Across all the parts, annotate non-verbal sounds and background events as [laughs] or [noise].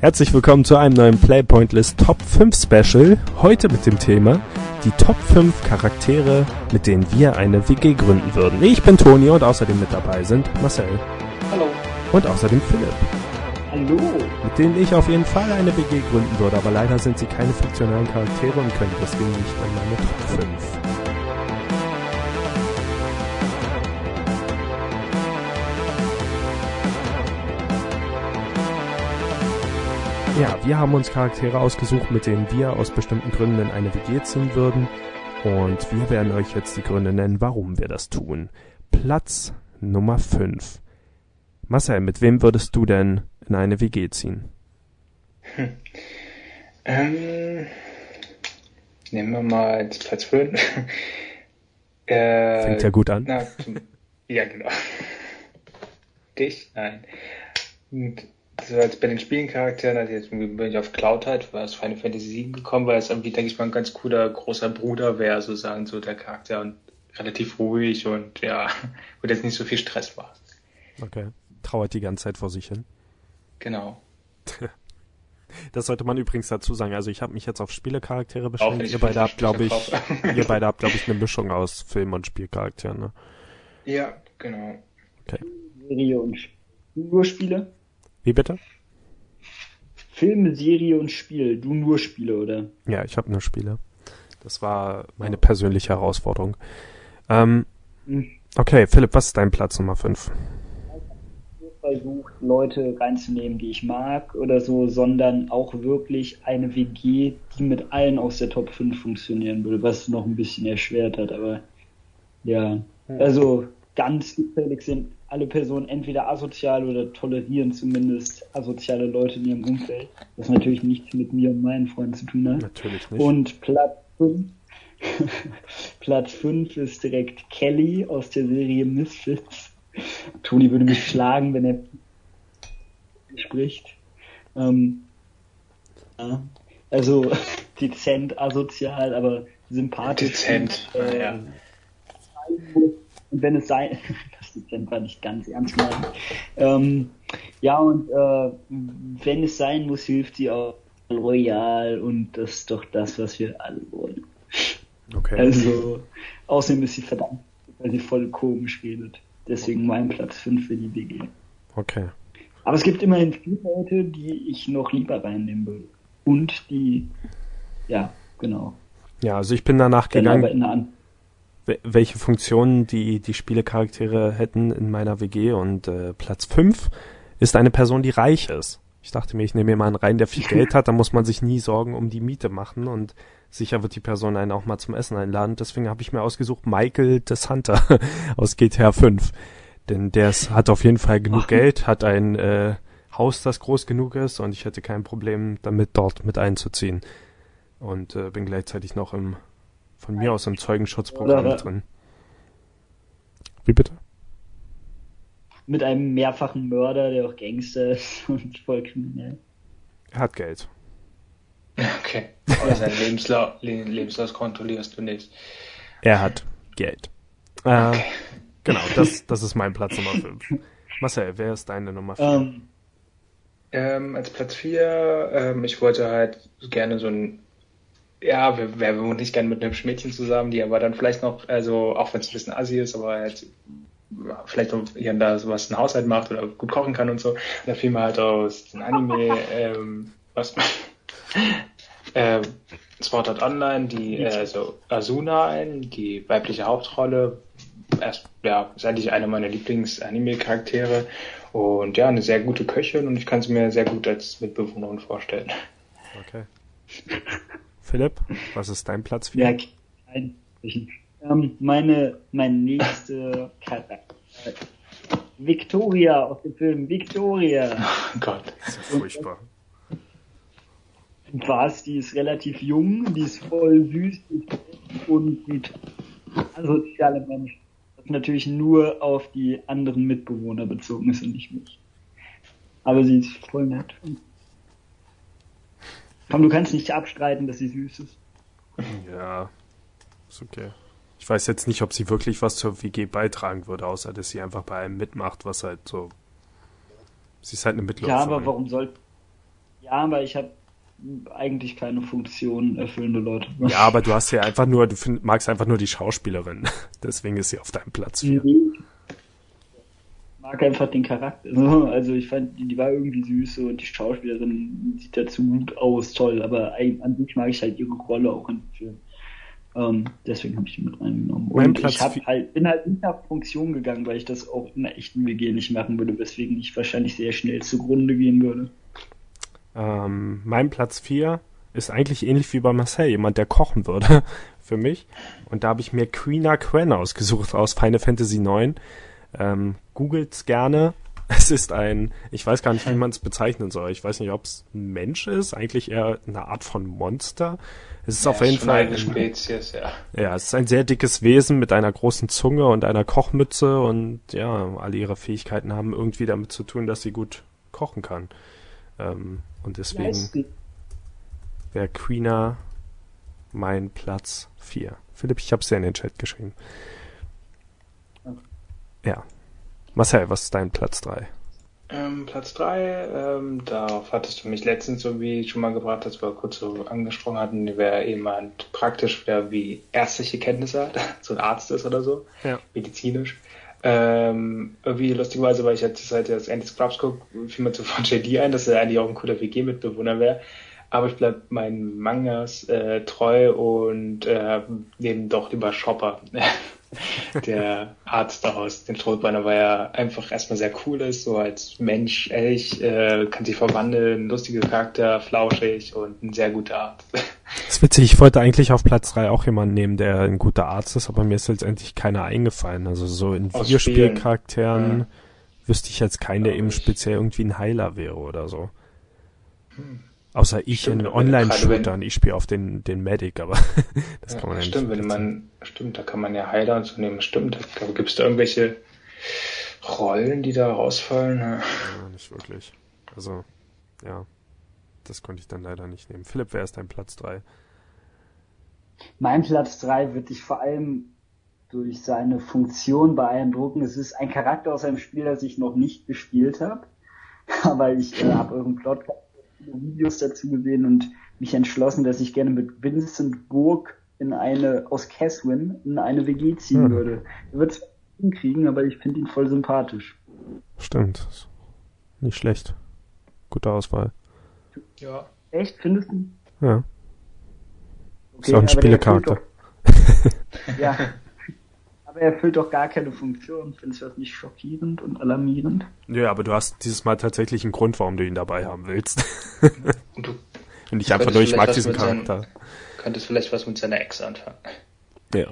Herzlich willkommen zu einem neuen Playpointlist Top 5 Special. Heute mit dem Thema die Top 5 Charaktere, mit denen wir eine WG gründen würden. Ich bin Toni und außerdem mit dabei sind Marcel. Hallo. Und außerdem Philipp. Hallo. Mit denen ich auf jeden Fall eine WG gründen würde, aber leider sind sie keine fiktionalen Charaktere und können deswegen nicht in meine Top 5. Ja, wir haben uns Charaktere ausgesucht, mit denen wir aus bestimmten Gründen in eine WG ziehen würden. Und wir werden euch jetzt die Gründe nennen, warum wir das tun. Platz Nummer 5. Marcel, mit wem würdest du denn in eine WG ziehen? Hm. Ähm, nehmen wir mal Platz 5. [laughs] äh, Fängt ja gut an. Na, ja, genau. [laughs] Dich? Nein. Und also als bei den Spielencharakteren, also jetzt bin ich auf Cloud halt, war es Final Fantasy 7 gekommen, weil es irgendwie, denke ich mal, ein ganz cooler großer Bruder wäre, sozusagen, so der Charakter und relativ ruhig und ja, [laughs] wo jetzt nicht so viel Stress war. Okay. Trauert die ganze Zeit vor sich hin. Genau. [laughs] Das sollte man übrigens dazu sagen. Also ich habe mich jetzt auf Spielecharaktere beschränkt. Ihr beide habt, glaube ich, ihr beide [laughs] habt, glaube ich, eine Mischung aus Film- und Spielcharakteren, ne? Ja, genau. Okay. Serie und nur Spiele? Wie bitte? Film, Serie und Spiel. Du nur Spiele, oder? Ja, ich habe nur Spiele. Das war meine persönliche Herausforderung. Ähm, hm. Okay, Philipp, was ist dein Platz Nummer 5? versucht, Leute reinzunehmen, die ich mag oder so, sondern auch wirklich eine WG, die mit allen aus der Top 5 funktionieren würde, was noch ein bisschen erschwert hat, aber ja. Also ganz gefällig sind alle Personen entweder asozial oder tolerieren zumindest asoziale Leute in ihrem Umfeld. Was natürlich nichts mit mir und meinen Freunden zu tun hat. Natürlich nicht. Und Platz 5 [laughs] Platz 5 ist direkt Kelly aus der Serie Misfits. Toni würde mich schlagen, wenn er spricht. Ähm, ja, also [laughs] dezent asozial, aber sympathisch. Dezent, und, äh, ja. Und wenn es sein, [laughs] Dezent war nicht ganz ernst gemeint. Ähm, ja, und äh, wenn es sein muss, hilft sie auch loyal und das ist doch das, was wir alle wollen. Okay. Also, außerdem ist sie verdammt, weil sie voll komisch redet. Deswegen mein Platz 5 für die WG. Okay. Aber es gibt immerhin viele Leute, die ich noch lieber reinnehmen würde. Und die, ja, genau. Ja, also ich bin danach gegangen welche Funktionen die, die Spielecharaktere hätten in meiner WG und äh, Platz 5 ist eine Person, die reich ist. Ich dachte mir, ich nehme jemanden rein, der viel [laughs] Geld hat, da muss man sich nie Sorgen um die Miete machen und sicher wird die Person einen auch mal zum Essen einladen. Deswegen habe ich mir ausgesucht Michael des [laughs] Hunter aus GTA 5. Denn der ist, hat auf jeden Fall genug Geld, hat ein äh, Haus, das groß genug ist und ich hätte kein Problem damit, dort mit einzuziehen. Und äh, bin gleichzeitig noch im von mir aus im Zeugenschutzprogramm Oder, drin. Wie bitte? Mit einem mehrfachen Mörder, der auch Gangster ist [laughs] und voll kriminell. Er hat Geld. Okay. Aber sein Lebensla Lebenslauf kontrollierst du nicht. Er hat Geld. Äh, okay. Genau, das, das ist mein Platz Nummer 5. Marcel, wer ist deine Nummer 4? Um, ähm, ähm, als Platz 4, ähm, ich wollte halt gerne so ein ja, wer, wer wohnt nicht gerne mit einem hübschen Mädchen zusammen, die aber dann vielleicht noch, also auch wenn es ein bisschen assi ist, aber halt vielleicht auch hier und da sowas einen Haushalt macht oder gut kochen kann und so. Und da fiel mir halt aus dem Anime, [laughs] ähm, was, äh, Sword Art Online, die, äh, also Asuna ein, die weibliche Hauptrolle. Erst, ja, ist eigentlich eine meiner Lieblings-Anime-Charaktere. Und ja, eine sehr gute Köchin und ich kann sie mir sehr gut als Mitbewohnerin vorstellen. Okay. [laughs] Philipp, was ist dein Platz 4? Ja, kein, ähm, meine, meine nächste Charakter. Victoria aus dem Film Victoria. [laughs] Oh Gott, das ist ja furchtbar. Was? Die ist relativ jung, die ist voll süß und sieht asoziale Mensch. Das natürlich nur auf die anderen Mitbewohner bezogen ist und nicht mich. Aber sie ist voll nett. Komm, du kannst nicht abstreiten, dass sie süß ist. Ja, ist okay. Ich weiß jetzt nicht, ob sie wirklich was zur WG beitragen würde, außer dass sie einfach bei einem mitmacht, was halt so. Sie ist halt eine Mitläuferin. Ja, aber warum soll. Ja, aber ich habe eigentlich keine Funktion erfüllende Leute. Ja, aber du hast ja einfach nur, du find, magst einfach nur die Schauspielerin. [laughs] Deswegen ist sie auf deinem Platz. Ich mag einfach den Charakter. [laughs] Also ich fand, die, die war irgendwie süß und die Schauspielerin sieht dazu gut aus, toll. Aber an sich mag ich halt ihre Rolle auch in dem Film. Ähm, deswegen habe ich die mit reingenommen. Und Platz ich hab halt, bin halt nicht nach Funktion gegangen, weil ich das auch in einer echten WG nicht machen würde, weswegen ich wahrscheinlich sehr schnell zugrunde gehen würde. Ähm, mein Platz 4 ist eigentlich ähnlich wie bei Marcel, jemand, der kochen würde [laughs] für mich. Und da habe ich mir Queena Quen ausgesucht aus Final Fantasy IX. Ähm, googelt's gerne. [laughs] Es ist ein, ich weiß gar nicht, wie man es bezeichnen soll. Ich weiß nicht, ob es ein Mensch ist, eigentlich eher eine Art von Monster. Es ist ja, auf jeden Fall eine Spezies, ja. Ja, es ist ein sehr dickes Wesen mit einer großen Zunge und einer Kochmütze und ja, alle ihre Fähigkeiten haben irgendwie damit zu tun, dass sie gut kochen kann. Ähm, und deswegen wäre Queena mein Platz 4. Philipp, ich habe es ja in den Chat geschrieben. Ja. Marcel, was ist dein Platz 3? Ähm, Platz 3, ähm, darauf hattest du mich letztens so wie schon mal gebracht, dass wir kurz so angesprochen hatten, wer jemand praktisch wer wie ärztliche Kenntnisse hat, [laughs] so ein Arzt ist oder so, ja. medizinisch. Ähm, irgendwie lustigerweise, weil ich jetzt seit das Andy Scrubs gucke, fiel mir zu von JD ein, dass er eigentlich auch ein cooler WG-Mitbewohner wäre. Aber ich bleib meinen Mangas äh, treu und äh, nehme doch lieber Shopper. [laughs] [laughs] der Arzt daraus, den Todbeiner, weil er einfach erstmal sehr cool ist, so als Mensch, ehrlich, äh, kann sich verwandeln, lustiger Charakter, flauschig und ein sehr guter Arzt. [laughs] Das ist witzig, ich wollte eigentlich auf Platz 3 auch jemanden nehmen, der ein guter Arzt ist, aber mir ist letztendlich keiner eingefallen. Also so in Videospielcharakteren ja. wüsste ich jetzt keinen, der eben speziell irgendwie ein Heiler wäre oder so. Hm. Außer ich stimmt, in Online-Shootern, ich spiele auf den, den Medic, aber [laughs] das ja, kann man ja stimmt, nicht. Stimmt, wenn man, stimmt, da kann man ja Heiler und so nehmen, stimmt. Aber gibt es da irgendwelche Rollen, die da rausfallen? Ja. ja, nicht wirklich. Also, ja, das konnte ich dann leider nicht nehmen. Philipp, wer ist dein Platz 3? Mein Platz 3 wird dich vor allem durch seine Funktion beeindrucken. Es ist ein Charakter aus einem Spiel, das ich noch nicht gespielt habe, [laughs] aber ich äh, habe euren Plot Videos dazu gesehen und mich entschlossen, dass ich gerne mit Vincent Burg in eine, aus Caswin in eine WG ziehen hm. würde. Er wird es hinkriegen, aber ich finde ihn voll sympathisch. Stimmt. Nicht schlecht. Gute Auswahl. Ja. Echt, findest du? Ja. Okay, ist auch ein Spielecharakter. [laughs] ja. [laughs] Aber er erfüllt doch gar keine Funktion. Findest du das nicht schockierend und alarmierend? Ja, aber du hast dieses Mal tatsächlich einen Grund, warum du ihn dabei haben willst. [laughs] und, du, und nicht einfach nur, ich mag diesen Charakter. Sein, könntest vielleicht was mit seiner Ex anfangen. Ja.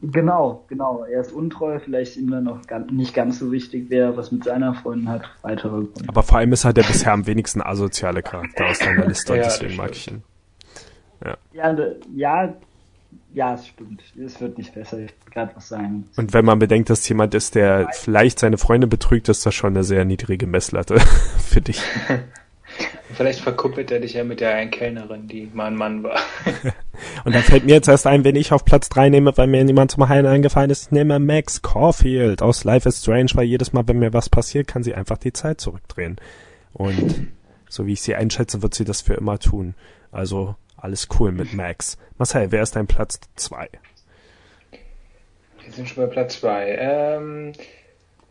Genau, genau. Er ist untreu, vielleicht ihm dann noch nicht ganz so wichtig, wer was mit seiner Freundin hat. Weitere Gründe. Aber vor allem ist er der bisher am wenigsten asoziale Charakter aus deiner [laughs] Liste ja, deswegen mag ich ihn. Ja. Ja, ja, ja, es stimmt. Es wird nicht besser. Ich will gerade was sagen. Und wenn man bedenkt, dass jemand ist, der vielleicht seine Freunde betrügt, ist das schon eine sehr niedrige Messlatte [laughs] für dich. [laughs] Vielleicht verkuppelt er dich ja mit der einen Kellnerin, die mal ein Mann war. [laughs] Und dann fällt mir jetzt erst ein, wenn ich auf Platz 3 nehme, weil mir niemand zum Heilen eingefallen ist, ich nehme Max Caulfield aus Life is Strange, weil jedes Mal, wenn mir was passiert, kann sie einfach die Zeit zurückdrehen. Und so wie ich sie einschätze, wird sie das für immer tun. Also alles cool mit Max. Marcel, wer ist dein Platz 2? Wir sind schon bei Platz 2. Ähm,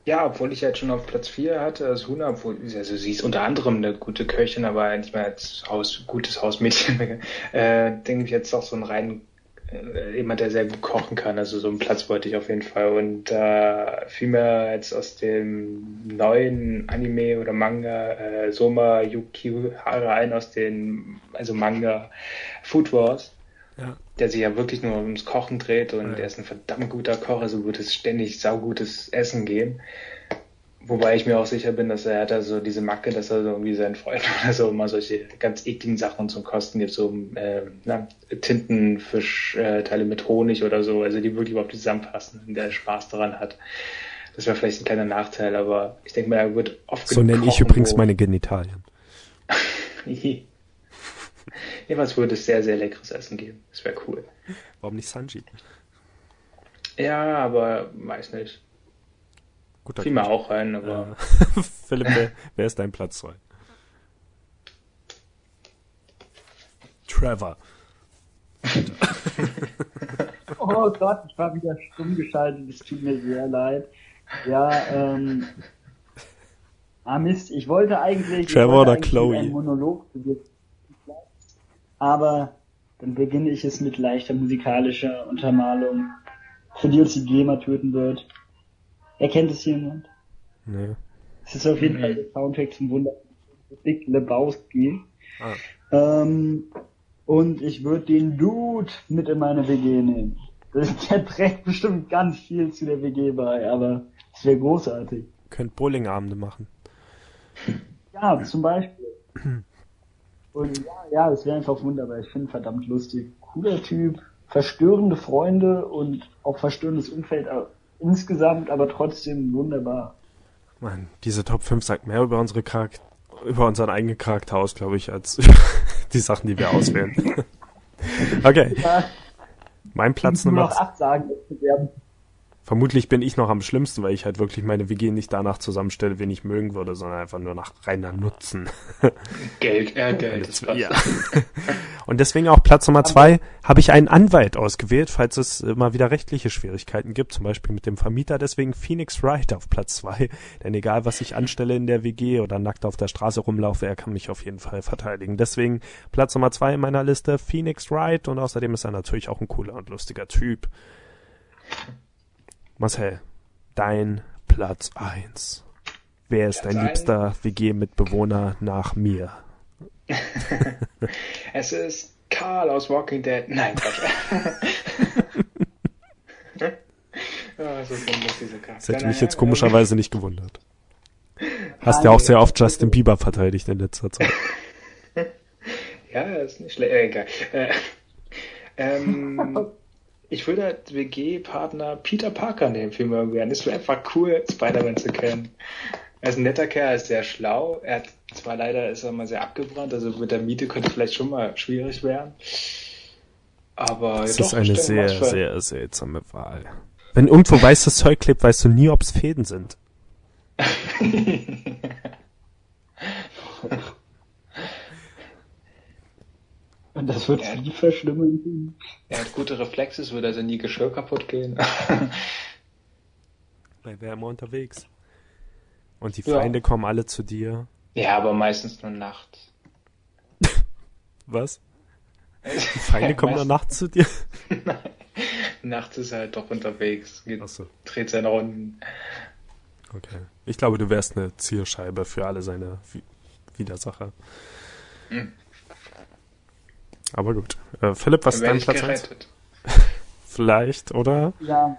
ja, obwohl ich jetzt schon auf Platz 4 hatte, als Huna, obwohl, also sie ist unter anderem eine gute Köchin, aber nicht mehr als Haus, gutes Hausmädchen, [laughs] äh, denke ich jetzt auch so ein rein äh, jemand, der sehr gut kochen kann. Also so einen Platz wollte ich auf jeden Fall. Und äh, fiel mir jetzt aus dem neuen Anime oder Manga äh, Soma Yukihara ein aus den, also Manga Food Wars. Ja. Der sich ja wirklich nur ums Kochen dreht und ja. er ist ein verdammt guter Koch, also wird es ständig saugutes Essen gehen. Wobei ich mir auch sicher bin, dass er hat da so diese Macke, dass er so irgendwie seinen Freunden [laughs] oder so immer solche ganz ekligen Sachen zum Kosten gibt, so äh, na, Tintenfischteile äh, mit Honig oder so, also die wirklich überhaupt zusammenpassen und der Spaß daran hat. Das wäre vielleicht ein kleiner Nachteil, aber ich denke mal, er wird oft So nenne ich übrigens wo... meine Genitalien. [laughs] was würde es sehr, sehr leckeres Essen geben. Das wäre cool. Warum nicht Sanji? Ja, aber weiß nicht. Guter Fiel mir auch rein, aber. [laughs] Philipp, wer, wer, ist dein Platz 2? Trevor. [laughs] oh Gott, ich war wieder stumm geschaltet, es tut mir sehr leid. Ja, ähm. Ah Mist, ich wollte eigentlich, Trevor oder Chloe. einen Monolog aber dann beginne ich es mit leichter musikalischer Untermalung, für die uns die GEMA töten wird. Erkennt es jemand? Nee. Es ist auf jeden mhm. Fall der Soundtrack zum Wunder Big Lebowski. Ah. Ähm, und ich würde den Dude mit in meine WG nehmen. Der trägt bestimmt ganz viel zu der WG bei, aber es wäre großartig. Könnt Bowlingabende machen. Ja, zum Beispiel. Und ja, ja, es wäre einfach wunderbar. Ich finde verdammt lustig. Cooler Typ, verstörende Freunde und auch verstörendes Umfeld insgesamt, aber trotzdem wunderbar. Mann, diese Top 5 sagt mehr über unsere Charakter über unseren eigenen Charakter aus, glaube ich, als [laughs] die Sachen, die wir auswählen. [laughs] okay. Mein Platz Nummer. Noch acht sagen, Vermutlich bin ich noch am schlimmsten, weil ich halt wirklich meine WG nicht danach zusammenstelle, wen ich mögen würde, sondern einfach nur nach reiner Nutzen. [laughs] Geld, ja, Geld. Das, ja. [laughs] Und deswegen auch Platz Nummer zwei habe ich einen Anwalt ausgewählt, falls es immer wieder rechtliche Schwierigkeiten gibt, zum Beispiel mit dem Vermieter. Deswegen Phoenix Wright auf Platz zwei. Denn egal, was ich anstelle in der WG oder nackt auf der Straße rumlaufe, er kann mich auf jeden Fall verteidigen. Deswegen Platz Nummer zwei in meiner Liste Phoenix Wright und außerdem ist er natürlich auch ein cooler und lustiger Typ. Marcel, dein Platz eins. Wer ist dein liebster WG-Mitbewohner nach mir? [laughs] es ist Carl aus Walking Dead. Nein, Quatsch. [laughs] so diese Das hätte mich jetzt komischerweise nicht gewundert. Hast ja auch sehr oft Justin Bieber verteidigt in letzter Zeit. [laughs] ja, ist nicht schlecht. Äh, egal. Äh, ähm, ich würde als WG-Partner Peter Parker nehmen für Morgan. Es wäre einfach cool, Spider-Man zu kennen. Er ist ein netter Kerl, er ist sehr schlau. Er hat zwar leider ist er mal sehr abgebrannt, also mit der Miete könnte vielleicht schon mal schwierig werden. Aber das ist eine sehr, sehr seltsame Wahl. Wenn irgendwo weißes Zeug klebt, weißt du nie, ob es Fäden sind. [laughs] Und das wird ja, nie verschlimmern. Er hat gute Reflexe, es würde also nie Geschirr kaputt gehen. [laughs] Bei Wärme unterwegs. Und die Feinde ja. kommen alle zu dir. Ja, aber meistens nur nachts. [laughs] Was? Die [laughs] Feinde ja, kommen nur nachts zu dir? Nein. Nachts ist er halt doch unterwegs. Geht, so. Dreht seine Runden. Okay. Ich glaube, du wärst eine Zielscheibe für alle seine Widersacher. Hm. Aber gut. Äh, Philipp, was ist dein Platz 1? [laughs] Vielleicht, oder? Ja.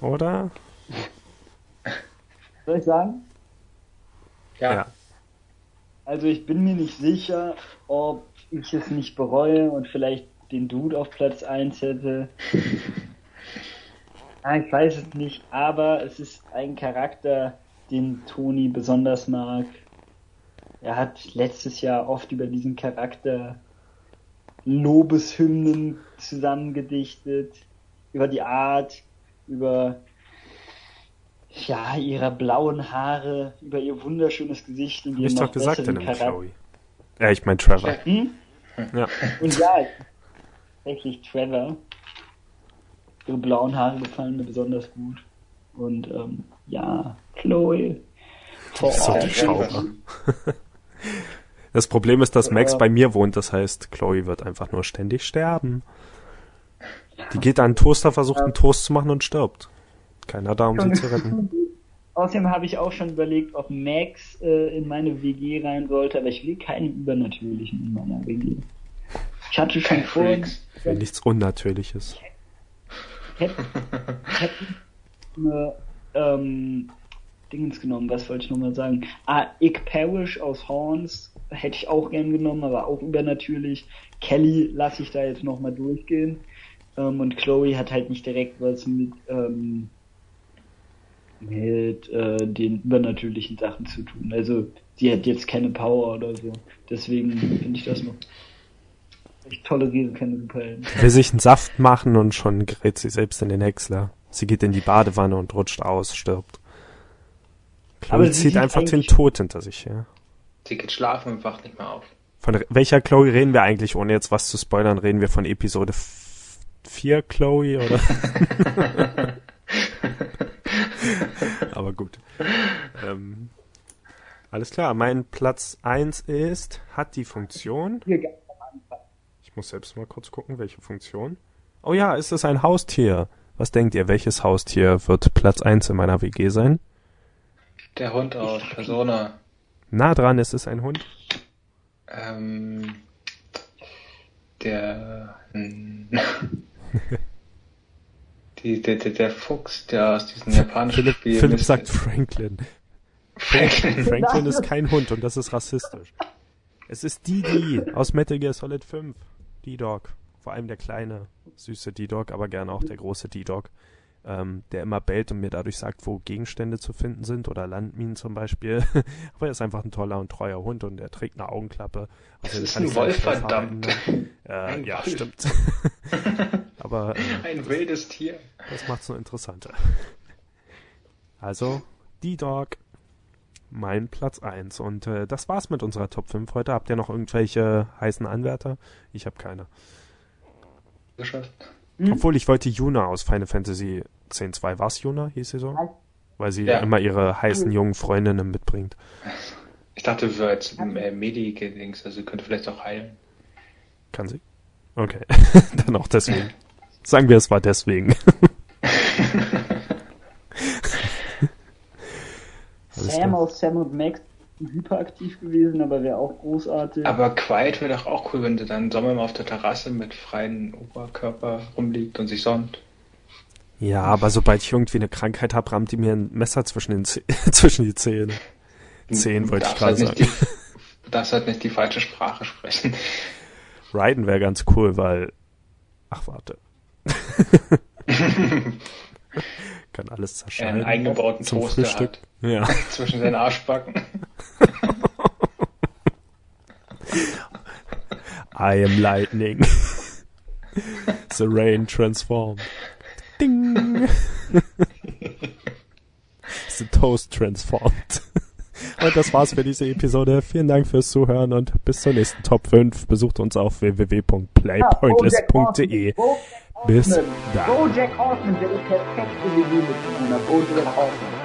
Oder? [laughs] Soll ich sagen? Ja. ja. Also ich bin mir nicht sicher, ob ich es nicht bereue und vielleicht den Dude auf Platz 1 hätte. [laughs] ah, ich weiß es nicht, aber es ist ein Charakter, den Toni besonders mag. Er hat letztes Jahr oft über diesen Charakter Lobeshymnen zusammengedichtet, über die Art, über ja, ihre blauen Haare, über ihr wunderschönes Gesicht und ihren noch gesagt, besseren Charakter. Ja, ich meine Trevor. Hm? Ja. Und ja, tatsächlich Trevor. Ihre blauen Haare gefallen mir besonders gut. Und ähm, ja, Chloe. Vor so [laughs] Das Problem ist, dass Max bei mir wohnt, das heißt, Chloe wird einfach nur ständig sterben. Die geht an einen Toaster, versucht einen Toast zu machen und stirbt. Keiner da, um sie zu retten. [laughs] Außerdem habe ich auch schon überlegt, ob Max äh, in meine WG rein sollte, aber ich will keinen Übernatürlichen in meiner WG. Ich hatte schon vor. Will nichts Unnatürliches. Ich hätte, ich hätte eine, ähm, Dingens genommen, was wollte ich nochmal sagen? Ah, Ick Parrish aus Horns hätte ich auch gern genommen, aber auch übernatürlich. Kelly lasse ich da jetzt nochmal durchgehen. Ähm, und Chloe hat halt nicht direkt was mit, ähm, mit äh, den übernatürlichen Sachen zu tun. Also sie hat jetzt keine Power oder so. Deswegen finde ich das noch. Ich toleriere keine Superhelden. Will sich einen Saft machen und schon gerät sie selbst in den Häcksler. Sie geht in die Badewanne und rutscht aus, stirbt. Chloe zieht einfach den Tod hinter sich, ja. Sie geht schlafen und wacht nicht mehr auf. Von welcher Chloe reden wir eigentlich, ohne jetzt was zu spoilern? Reden wir von Episode 4 Chloe oder? [laughs] Aber gut. Ähm, alles klar, mein Platz 1 ist, hat die Funktion. Ich muss selbst mal kurz gucken, welche Funktion. Oh ja, ist es ein Haustier? Was denkt ihr, welches Haustier wird Platz 1 in meiner WG sein? Der Hund aus Persona. Nah dran ist es ein Hund. Ähm, der, [laughs] die, der, der, der Fuchs, der aus diesem japanischen Philipp, Spiel. Philipp sagt Franklin. Franklin. Franklin ist [laughs] kein Hund und das ist rassistisch. Es ist Didi aus Metal Gear Solid 5. D-Dog. Vor allem der kleine, süße D-Dog, aber gerne auch der große D-Dog ähm, der immer bellt und mir dadurch sagt, wo Gegenstände zu finden sind oder Landminen zum Beispiel. [laughs] Aber er ist einfach ein toller und treuer Hund und er trägt eine Augenklappe. Also das ist ein Wolf, verdammt. [laughs] Äh, ja, Wolf. stimmt. [laughs] Aber äh, ein wildes Tier. Das macht's so interessanter. Also, die Dog, mein Platz 1. Und äh, das war's mit unserer Top 5 heute. Habt ihr noch irgendwelche heißen Anwärter? Ich habe keine. Geschafft. Mhm. Obwohl ich wollte Yuna aus Final Fantasy 10.2. War es Yuna, hieß sie so? Weil sie ja. immer ihre heißen jungen Freundinnen mitbringt. Ich dachte, wir als äh, Medi-Dings, also sie könnte vielleicht auch heilen. Kann sie? Okay. [laughs] Dann auch deswegen. Sagen wir, es war deswegen. [laughs] [laughs] Sam aus Sam und Max hyperaktiv gewesen, aber wäre auch großartig. Aber Quiet wäre doch auch cool, wenn du dann Sommer mal auf der Terrasse mit freiem Oberkörper rumliegt und sich sonnt. Ja, aber sobald ich irgendwie eine Krankheit habe, rammt die mir ein Messer zwischen, den [laughs] zwischen die Zähne. Zehen wollte ich gerade halt sagen. [laughs] du darfst halt nicht die falsche Sprache sprechen. Raiden wäre ganz cool, weil. Ach, warte. [laughs] Kann alles zerscheiden. Einen eingebauten Zum Toaster Frühstück. Hat. Ja. Zwischen den Arschbacken. I am lightning. [laughs] The rain transformed. Ding. [laughs] The toast transformed. [laughs] Und das war's für diese Episode. Vielen Dank fürs Zuhören und bis zur nächsten Top 5. Besucht uns auf www.playpointless.de. Bis dann. Bojack Horseman wäre perfekte WG mit Bojack Horseman.